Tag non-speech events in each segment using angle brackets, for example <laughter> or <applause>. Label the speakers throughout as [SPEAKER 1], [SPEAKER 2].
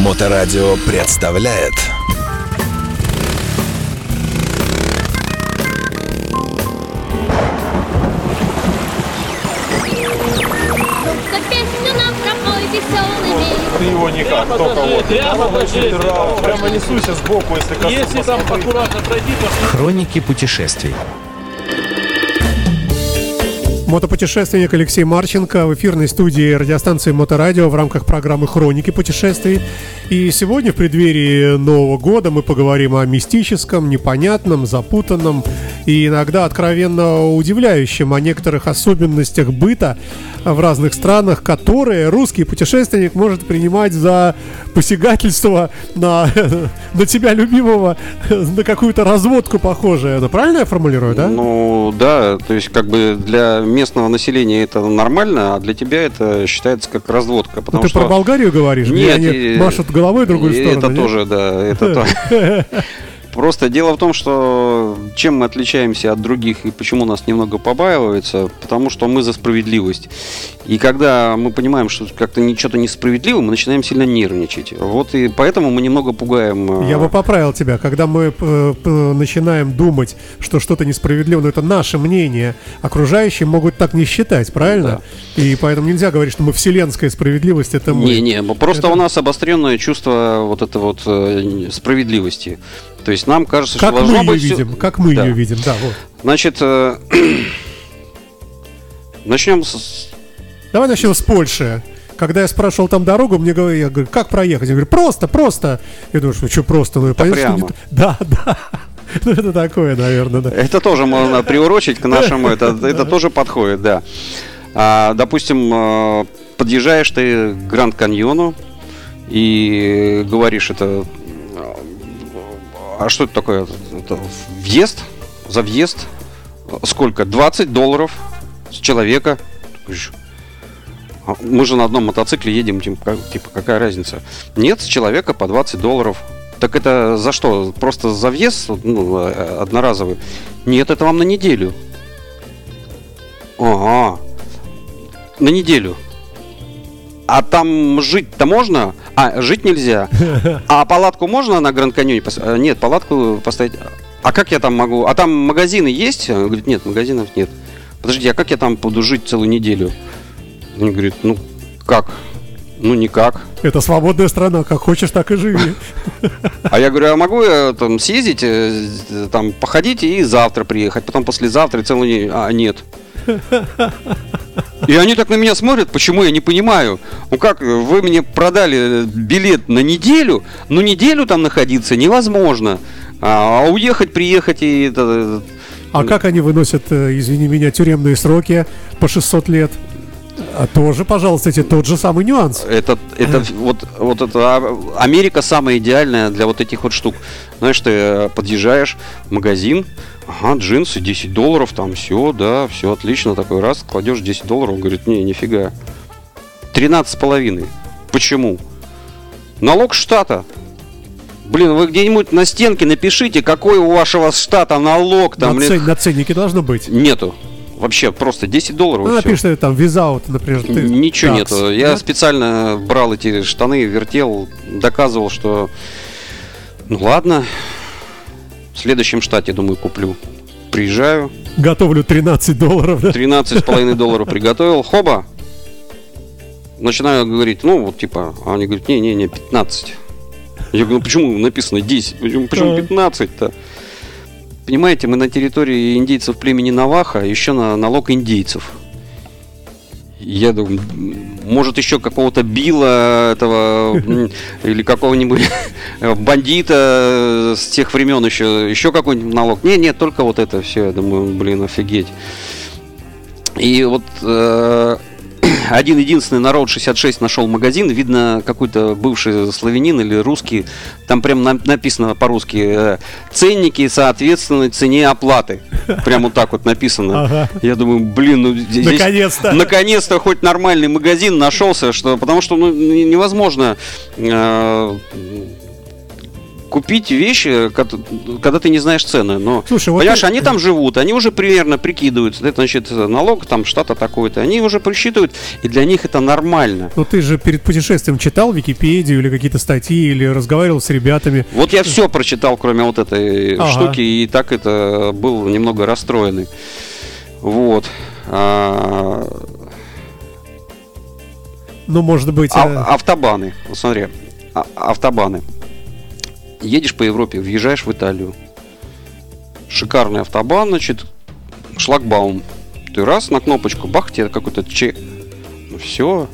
[SPEAKER 1] Моторадио представляет
[SPEAKER 2] Ты его никак, только вот.
[SPEAKER 3] Прямо пойди.
[SPEAKER 2] Прямо несуйся сбоку, если.
[SPEAKER 3] Если там аккуратно пройти, то
[SPEAKER 4] Хроники путешествий.
[SPEAKER 5] Мотопутешественник Алексей Марченко в эфирной студии радиостанции Моторадио в рамках программы «Хроники путешествий». И сегодня в преддверии Нового года мы поговорим о мистическом, непонятном, запутанном и иногда откровенно удивляющем о некоторых особенностях быта в разных странах, которые русский путешественник может принимать за посягательство на, <laughs> на тебя любимого, <laughs> на какую-то разводку похожее. Это правильно я формулирую, да?
[SPEAKER 6] Ну да, то есть как бы для местного населения это нормально, а для тебя это считается как разводка.
[SPEAKER 5] Ну,
[SPEAKER 6] Потому
[SPEAKER 5] ты
[SPEAKER 6] что
[SPEAKER 5] про Болгарию говоришь,
[SPEAKER 6] Нет, и-
[SPEAKER 5] машут головой другую сторону.
[SPEAKER 6] Это
[SPEAKER 5] нет?
[SPEAKER 6] тоже, да, это <laughs> то. Просто дело в том, что чем мы отличаемся от других и почему нас немного побаиваются, потому что мы за справедливость. И когда мы понимаем, что как-то что-то несправедливо, мы начинаем сильно нервничать. Вот и поэтому мы немного пугаем. э,
[SPEAKER 5] Я бы поправил тебя, когда мы э, начинаем думать, что что-то несправедливо, но это наше мнение, окружающие могут так не считать, правильно? И поэтому нельзя говорить, что мы вселенская справедливость, это мы.
[SPEAKER 6] Не, не, просто
[SPEAKER 5] Это-
[SPEAKER 6] у нас обостренное чувство вот это вот э, справедливости. То есть нам кажется,
[SPEAKER 5] Как
[SPEAKER 6] что
[SPEAKER 5] мы
[SPEAKER 6] должно
[SPEAKER 5] ее
[SPEAKER 6] быть всё-
[SPEAKER 5] видим, как мы
[SPEAKER 6] Да.
[SPEAKER 5] ее видим, да, вот.
[SPEAKER 6] Значит, э, <clears throat> начнем с...
[SPEAKER 5] Давай начнем с Польши. Когда я спрашивал там дорогу, мне говорят, я говорю, как проехать? Я говорю, просто, просто. Я думаю, что, что просто? Ну, что не
[SPEAKER 6] прямо.
[SPEAKER 5] т- Да, <laughs> да. Ну, это такое, наверное, да.
[SPEAKER 6] Это тоже можно приурочить к нашему, это, <laughs> это тоже подходит, да. А, допустим, э, подъезжаешь ты к Гранд Каньону и говоришь это... А что это такое? Это въезд? За въезд? Сколько? 20 долларов с человека. «А Мы же на одном мотоцикле едем, типа, типа какая разница? Нет, с человека по 20 долларов. Так это за что? Просто за въезд ну, э, одноразовый? Нет, это вам на неделю. Ага. На неделю. А там жить-то можно? А, жить нельзя. <laughs> А палатку можно на Гранд Каньоне поставить? Нет, палатку поставить. А как я там могу? А там магазины есть? Он говорит, нет, магазинов нет. Подождите, а как я там буду жить целую неделю? Он говорит, ну как? Ну никак.
[SPEAKER 5] Это свободная страна, как хочешь, так и живи. <laughs>
[SPEAKER 6] А я говорю, а могу я там съездить, э, э, там походить и завтра приехать, потом послезавтра целую неделю? А, нет. <laughs> И они так на меня смотрят, почему я не понимаю. Ну как, вы мне продали билет на неделю, но неделю там находиться невозможно. А а уехать, приехать и... это-
[SPEAKER 5] А как они выносят, э, извини меня, тюремные сроки по 600 лет? А тоже, пожалуйста, эти тот же самый нюанс.
[SPEAKER 6] Это, это вот, вот это а, Америка самая идеальная для вот этих вот штук. Знаешь, ты э, подъезжаешь в магазин, ага, джинсы 10 долларов, там все, да, все отлично, такой раз, кладешь 10 долларов, он говорит, не, нифига. 13 с половиной. Почему? Налог штата. Блин, вы где-нибудь на стенке напишите, какой у вашего штата налог там.
[SPEAKER 5] на,
[SPEAKER 6] блин.
[SPEAKER 5] цен- на ценнике должно быть.
[SPEAKER 6] Нету. Вообще просто 10 долларов.
[SPEAKER 5] Ну,
[SPEAKER 6] и всё.
[SPEAKER 5] напишите там визаут, например. ты-
[SPEAKER 6] Ничего
[SPEAKER 5] такс.
[SPEAKER 6] нету. Я
[SPEAKER 5] Нет?
[SPEAKER 6] специально брал эти штаны, вертел, доказывал, что ну ладно, в следующем штате, думаю, куплю. Приезжаю,
[SPEAKER 5] Готовлю 13 долларов. да?
[SPEAKER 6] 13,5 долларов приготовил, хоба. Начинаю говорить, ну вот типа, а они говорят, не-не-не, 15. Я говорю, ну почему написано 10? Почему, почему
[SPEAKER 5] Так.
[SPEAKER 6] 15-то? Понимаете, мы на территории индейцев племени Наваха, еще на налог индейцев. Я думаю, может еще какого-то Билла этого <laughs> или какого-нибудь <laughs> бандита с тех времен еще, еще какой-нибудь налог. Не, нет, только вот это все. Я думаю, блин, офигеть. И вот э, один единственный народ 66 нашел магазин, видно какой-то бывший славянин или русский, там прям на- написано по-русски э, ценники соответственно цене оплаты. Прям вот так вот написано.
[SPEAKER 5] Ага.
[SPEAKER 6] Я думаю, блин, ну здесь
[SPEAKER 5] Наконец-то.
[SPEAKER 6] наконец-то хоть нормальный магазин нашелся, что потому что ну, невозможно э, купить вещи, когда ты не знаешь цены. Но,
[SPEAKER 5] Слушай, вот
[SPEAKER 6] понимаешь,
[SPEAKER 5] ты-
[SPEAKER 6] они там живут, они уже примерно прикидываются. Это, значит, налог там штата такой-то. Они уже просчитывают, и для них это нормально.
[SPEAKER 5] Ну ты же перед путешествием читал Википедию или какие-то статьи, или разговаривал с ребятами.
[SPEAKER 6] Вот я все прочитал, кроме вот этой
[SPEAKER 5] Ага.
[SPEAKER 6] штуки, и так это был немного расстроенный. Вот. А,
[SPEAKER 5] Ну, может быть...
[SPEAKER 6] а-
[SPEAKER 5] э,
[SPEAKER 6] автобаны. Вот смотри. а- автобаны. Едешь по Европе, въезжаешь в Италию. Шикарный автобан, значит, шлагбаум. Ты раз на кнопочку, бах, тебе какой-то чек. Ну все.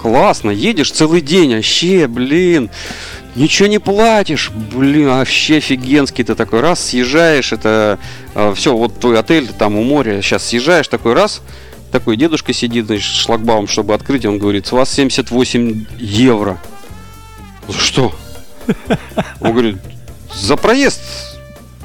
[SPEAKER 6] Классно, едешь целый день, вообще, блин. Ничего не платишь, блин, вообще офигенский ты такой раз съезжаешь, это все, вот твой отель там у моря, сейчас съезжаешь такой раз, такой дедушка сидит, значит, шлагбаум, чтобы открыть, он говорит, с вас 78 евро. «За Что? Он говорит, за проезд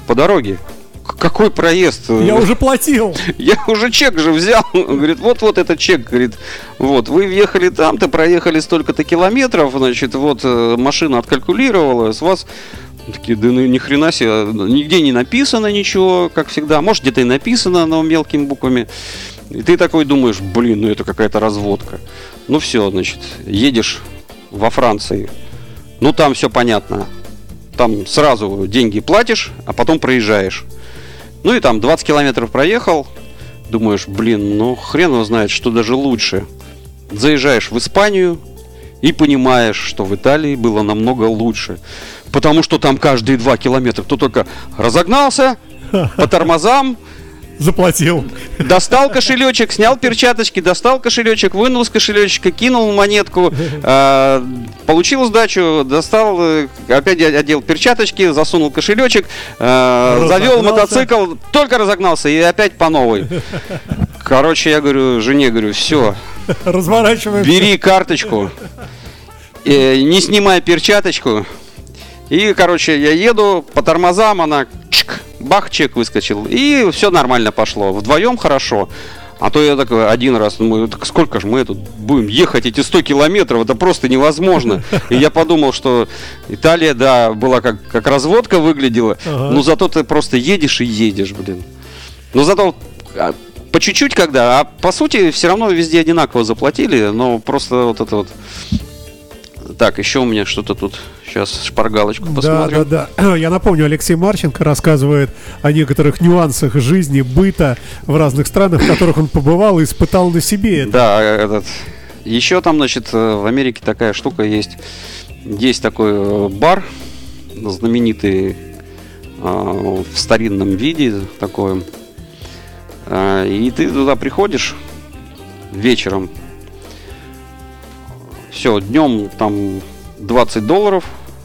[SPEAKER 6] по дороге. «К- Какой проезд?
[SPEAKER 5] Я <laughs> уже платил.
[SPEAKER 6] Я уже чек же взял. Он говорит, вот-вот этот чек. Говорит, вот, вы въехали там-то, проехали столько-то километров, значит, вот э, машина откалькулировала, с вас... Такие, да ну ни хрена себе, нигде не написано ничего, как всегда. Может, где-то и написано, но мелкими буквами. И ты такой думаешь, блин, ну это какая-то разводка. Ну все, значит, едешь во Франции. Ну там все понятно. Там сразу деньги платишь, а потом проезжаешь. Ну и там 20 километров проехал, думаешь, блин, ну хрен его знает, что даже лучше. Заезжаешь в Испанию и понимаешь, что в Италии было намного лучше. Потому что там каждые 2 километра кто только разогнался <laughs> по тормозам,
[SPEAKER 5] Заплатил.
[SPEAKER 6] достал кошелечек, снял перчаточки, достал кошелечек, вынул из кошелечка, кинул монетку, э, получил сдачу, достал, э, опять одел перчаточки, засунул кошелечек, э, завел мотоцикл, только разогнался и опять по новой. Короче, я говорю, жене говорю, все,
[SPEAKER 5] Разворачиваем.
[SPEAKER 6] бери карточку, э, не снимай перчаточку. И, короче, я еду по тормозам, она бах, чек выскочил. И все нормально пошло. Вдвоем хорошо. А то я такой один раз, думаю, так сколько же мы тут будем ехать эти 100 километров, это просто невозможно. <laughs> И я подумал, что Италия, да, была как, как разводка выглядела,
[SPEAKER 5] Ага.
[SPEAKER 6] но зато ты просто едешь и едешь, блин. Но зато а, по чуть-чуть когда, а по сути все равно везде одинаково заплатили, но просто вот это вот... Так, еще у меня что-то тут, сейчас шпаргалочку
[SPEAKER 5] Да,
[SPEAKER 6] посмотрим.
[SPEAKER 5] да, да. <clears throat> Я напомню, Алексей Марченко рассказывает о некоторых нюансах жизни, быта в разных странах, в которых он побывал и испытал на себе это.
[SPEAKER 6] Да, этот. Еще там, значит, э, в Америке такая штука есть. Есть такой э, бар, знаменитый э, в старинном виде такой. Э, И ты туда приходишь вечером. Все, днем там 20 долларов.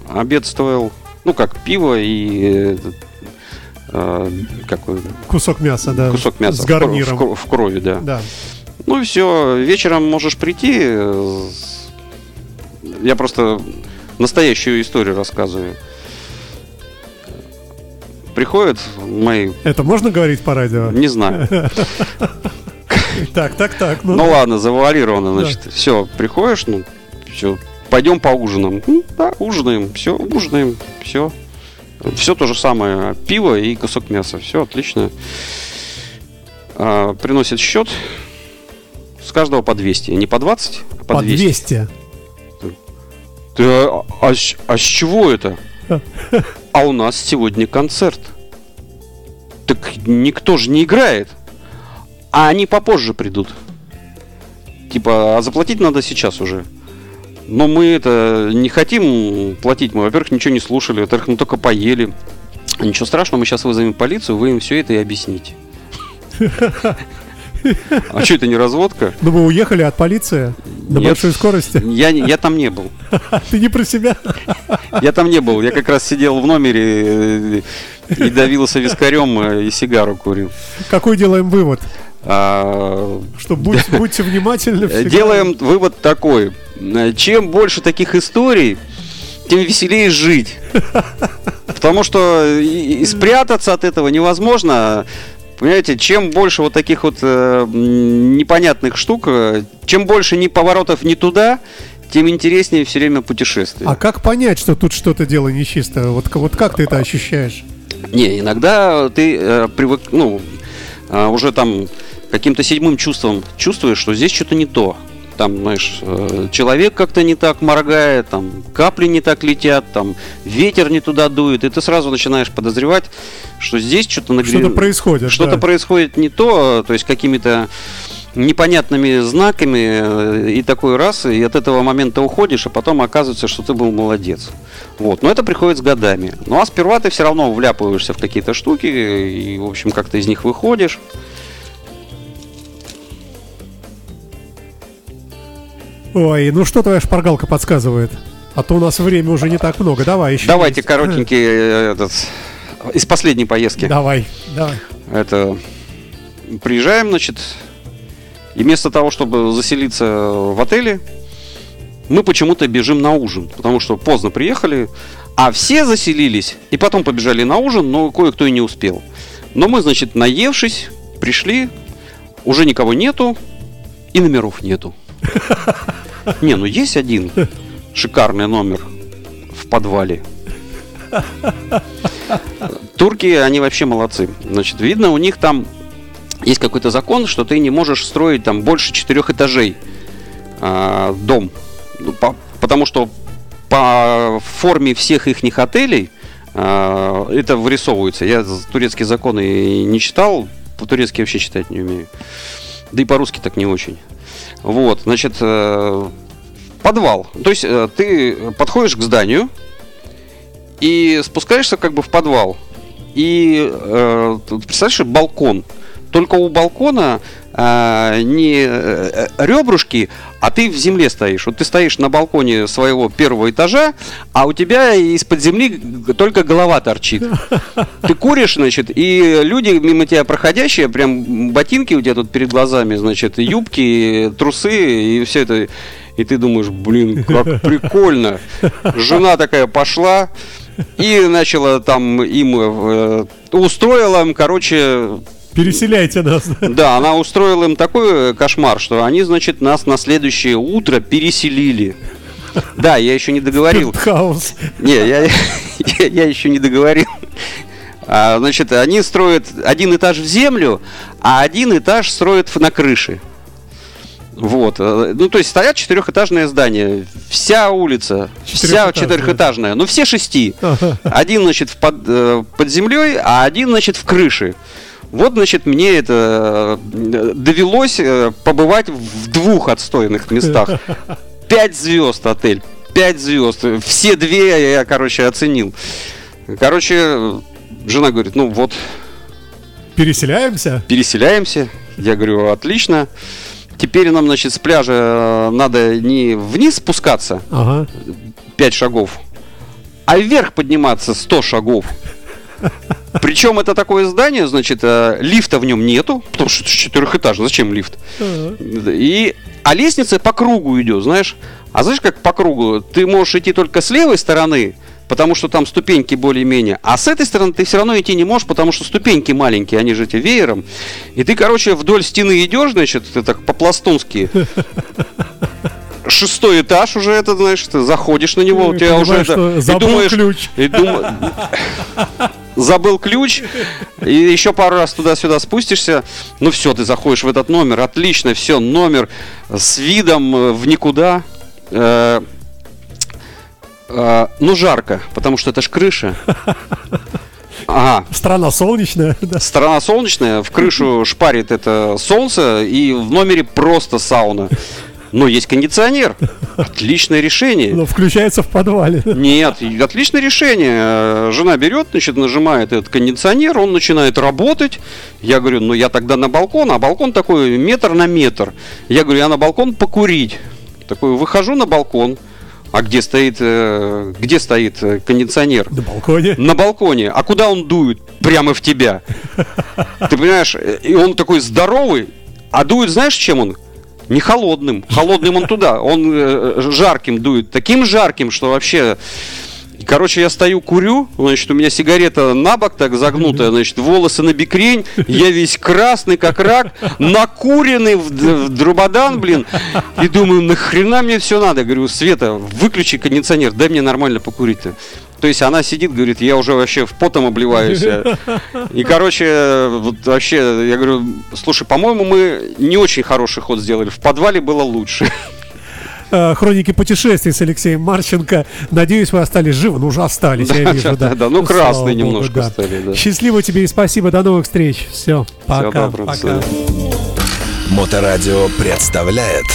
[SPEAKER 6] Обед стоил, ну, как пиво и э, э, какой
[SPEAKER 5] Кусок мяса, да.
[SPEAKER 6] кусок мяса
[SPEAKER 5] С гарниром.
[SPEAKER 6] в кро- в крови, да.
[SPEAKER 5] Да.
[SPEAKER 6] Ну и все, вечером можешь прийти. э, Я просто настоящую историю рассказываю. Приходят мои,
[SPEAKER 5] Это можно говорить по радио?
[SPEAKER 6] не знаю. <laughs>
[SPEAKER 5] Так, так, так. Ну,
[SPEAKER 6] Ну ладно, завуалировано, значит. Все, приходишь, ну, все, пойдем поужинаем. Ну, да, ужинаем, все, ужинаем, все. Все то же самое, пиво и кусок мяса, все отлично. А, приносит счет с каждого по 200, не по 20, а по,
[SPEAKER 5] по
[SPEAKER 6] 200.
[SPEAKER 5] 200.
[SPEAKER 6] Ты, а, а с- а с чего это? <laughs> А у нас сегодня концерт. Так никто же не играет. А они попозже придут. Типа, а заплатить надо сейчас уже. Но мы это не хотим платить. Мы, во-первых, ничего не слушали, во-вторых, мы только поели. Ничего страшного, мы сейчас вызовем полицию, вы им все это и объясните. А что это не разводка?
[SPEAKER 5] Ну, вы уехали от полиции на большой скорости.
[SPEAKER 6] Я, я там не был. <laughs>
[SPEAKER 5] Ты не про себя.
[SPEAKER 6] Я там не был. Я как раз сидел в номере э, и давился вискарем э, и сигару курил.
[SPEAKER 5] Какой делаем вывод?
[SPEAKER 6] А,
[SPEAKER 5] Что будь- будьте внимательны. всегда.
[SPEAKER 6] Делаем вывод такой. Чем больше таких историй, тем веселее жить. Потому что и, и спрятаться от этого невозможно. Понимаете, чем больше вот таких вот э, непонятных штук, э, чем больше ни поворотов не туда, тем интереснее все время путешествие.
[SPEAKER 5] А как понять, что тут что-то дело нечисто? Вот, вот как ты это ощущаешь?
[SPEAKER 6] Не, иногда ты э, привык, ну, э, уже там каким-то седьмым чувством чувствуешь, что здесь что-то не то. Там, знаешь, э, человек как-то не так моргает, там капли не так летят, там ветер не туда дует, и ты сразу начинаешь подозревать, что здесь что-то нагре-
[SPEAKER 5] Что-то происходит,
[SPEAKER 6] Что-то
[SPEAKER 5] да.
[SPEAKER 6] происходит не то, то есть какими-то непонятными знаками э, и такой раз, и от этого момента уходишь, а потом оказывается, что ты был молодец. Вот. Но это приходит с годами. Ну а сперва ты все равно вляпываешься в какие-то штуки и, в общем, как-то из них выходишь.
[SPEAKER 5] Ой, ну что твоя шпаргалка подсказывает? А то у нас время уже не так много. Давай еще.
[SPEAKER 6] Давайте
[SPEAKER 5] есть.
[SPEAKER 6] коротенький э, этот, из последней поездки.
[SPEAKER 5] Давай, давай.
[SPEAKER 6] Это приезжаем, значит, и вместо того, чтобы заселиться в отеле, мы почему-то бежим на ужин, потому что поздно приехали, а все заселились, и потом побежали на ужин, но кое-кто и не успел. Но мы, значит, наевшись, пришли, уже никого нету, и номеров нету. <laughs> Не, ну есть один шикарный номер в подвале. Турки, они вообще молодцы. Значит, видно, у них там есть какой-то закон, что ты не можешь строить там больше четырех этажей а, дом. Ну, по- потому что по форме всех их отелей а, это вырисовывается. Я турецкие законы не читал, по-турецки вообще читать не умею. Да и по-русски так не очень. Вот, значит, э, подвал. То есть э, ты подходишь к зданию и спускаешься как бы в подвал. И э, представляешь, балкон. Только у балкона э, не э, ребрышки, а ты в земле стоишь. Вот ты стоишь на балконе своего первого этажа, а у тебя из-под земли только голова торчит. <laughs> Ты куришь, значит, и люди мимо тебя проходящие, прям ботинки у тебя тут перед глазами, значит, юбки, трусы, и все это. И ты думаешь, блин, как <laughs> прикольно. Жена такая пошла и начала там им, э, устроила им, короче,
[SPEAKER 5] Переселяйте нас.
[SPEAKER 6] да, она устроила им такой кошмар, что они, значит, нас на следующее утро переселили. Да, я еще не договорил.
[SPEAKER 5] Хаос.
[SPEAKER 6] Не, я, <laughs> я, я еще не договорил. А, значит, они строят один этаж в землю, а один этаж строят на крыше. Вот. э, Ну, то есть стоят четырехэтажное здание. Вся улица, вся
[SPEAKER 5] Четырехэтажное.
[SPEAKER 6] четырехэтажная. Ну, все шести. Один, значит, в под, э, под землей, а один, значит, в крыше. Вот, значит, мне это э, довелось э, побывать в двух отстойных местах. <laughs> Пять звезд отель. Пять звезд. Все две я, короче, оценил. Короче, жена говорит, ну вот,
[SPEAKER 5] Переселяемся?
[SPEAKER 6] переселяемся. Я говорю, отлично. Теперь нам, значит, с пляжа э, надо не вниз спускаться,
[SPEAKER 5] Ага.
[SPEAKER 6] 5 шагов, а вверх подниматься 100 шагов. <laughs> Причем это такое здание, значит, э, лифта в нем нету, потому что это четырехэтажно, зачем лифт? И, а лестница по кругу идет, знаешь. А знаешь, как по кругу? Ты можешь идти только с левой стороны, потому что там ступеньки более-менее. А с этой стороны ты все равно идти не можешь, потому что ступеньки маленькие, они же эти веером. И ты, короче, вдоль стены идешь, значит, ты так по-пластунски. Шестой этаж уже это, знаешь, ты заходишь на него, у тебя уже это-
[SPEAKER 5] что
[SPEAKER 6] и
[SPEAKER 5] забыл
[SPEAKER 6] думаешь,
[SPEAKER 5] ключ.
[SPEAKER 6] и дум- забыл ключ, и еще пару раз туда-сюда спустишься, ну все, ты заходишь в этот номер, отлично, все, номер с видом э, в никуда. Э, э, ну, жарко, потому что это ж крыша. <laughs> Ага,
[SPEAKER 5] Страна солнечная. Да.
[SPEAKER 6] сторона солнечная, в крышу шпарит это солнце, и в номере просто сауна. Но есть кондиционер. Отличное решение.
[SPEAKER 5] Но включается в подвале.
[SPEAKER 6] Нет, отличное решение. Э, Жена берет, значит, нажимает этот кондиционер, он начинает работать. Я говорю, ну я тогда на балкон, а балкон такой метр на метр. Я говорю, я на балкон покурить. Такой, выхожу на балкон. А где стоит, э, где стоит э, кондиционер?
[SPEAKER 5] На балконе.
[SPEAKER 6] На балконе. А куда он дует? Прямо в тебя. Ты понимаешь? И он такой здоровый, а дует, знаешь, чем он? Не холодным. Холодным он туда. Он э, жарким дует. Таким жарким, что вообще Короче, я стою, курю, значит, у меня сигарета на бок так загнутая, значит, волосы на бикрень, я весь красный, как рак, накуренный в, в дрободан, блин, и думаю, нахрена мне все надо? Говорю, Света, выключи кондиционер, дай мне нормально покурить-то. То есть она сидит, говорит, я уже вообще в потом обливаюсь. И, короче, вот вообще, я говорю, слушай, по-моему, мы не очень хороший ход сделали. В подвале было лучше.
[SPEAKER 5] Э, Хроники путешествий с Алексеем Марченко. Надеюсь, вы остались живы. Ну, уже остались, я <laughs> вижу,
[SPEAKER 6] да,
[SPEAKER 5] да.
[SPEAKER 6] да, ну,
[SPEAKER 5] богу,
[SPEAKER 6] немножко
[SPEAKER 5] да.
[SPEAKER 6] стали, да.
[SPEAKER 5] Счастливо тебе и спасибо. До новых встреч. Все, пока.
[SPEAKER 6] доброго,
[SPEAKER 5] пока.
[SPEAKER 1] Моторадио представляет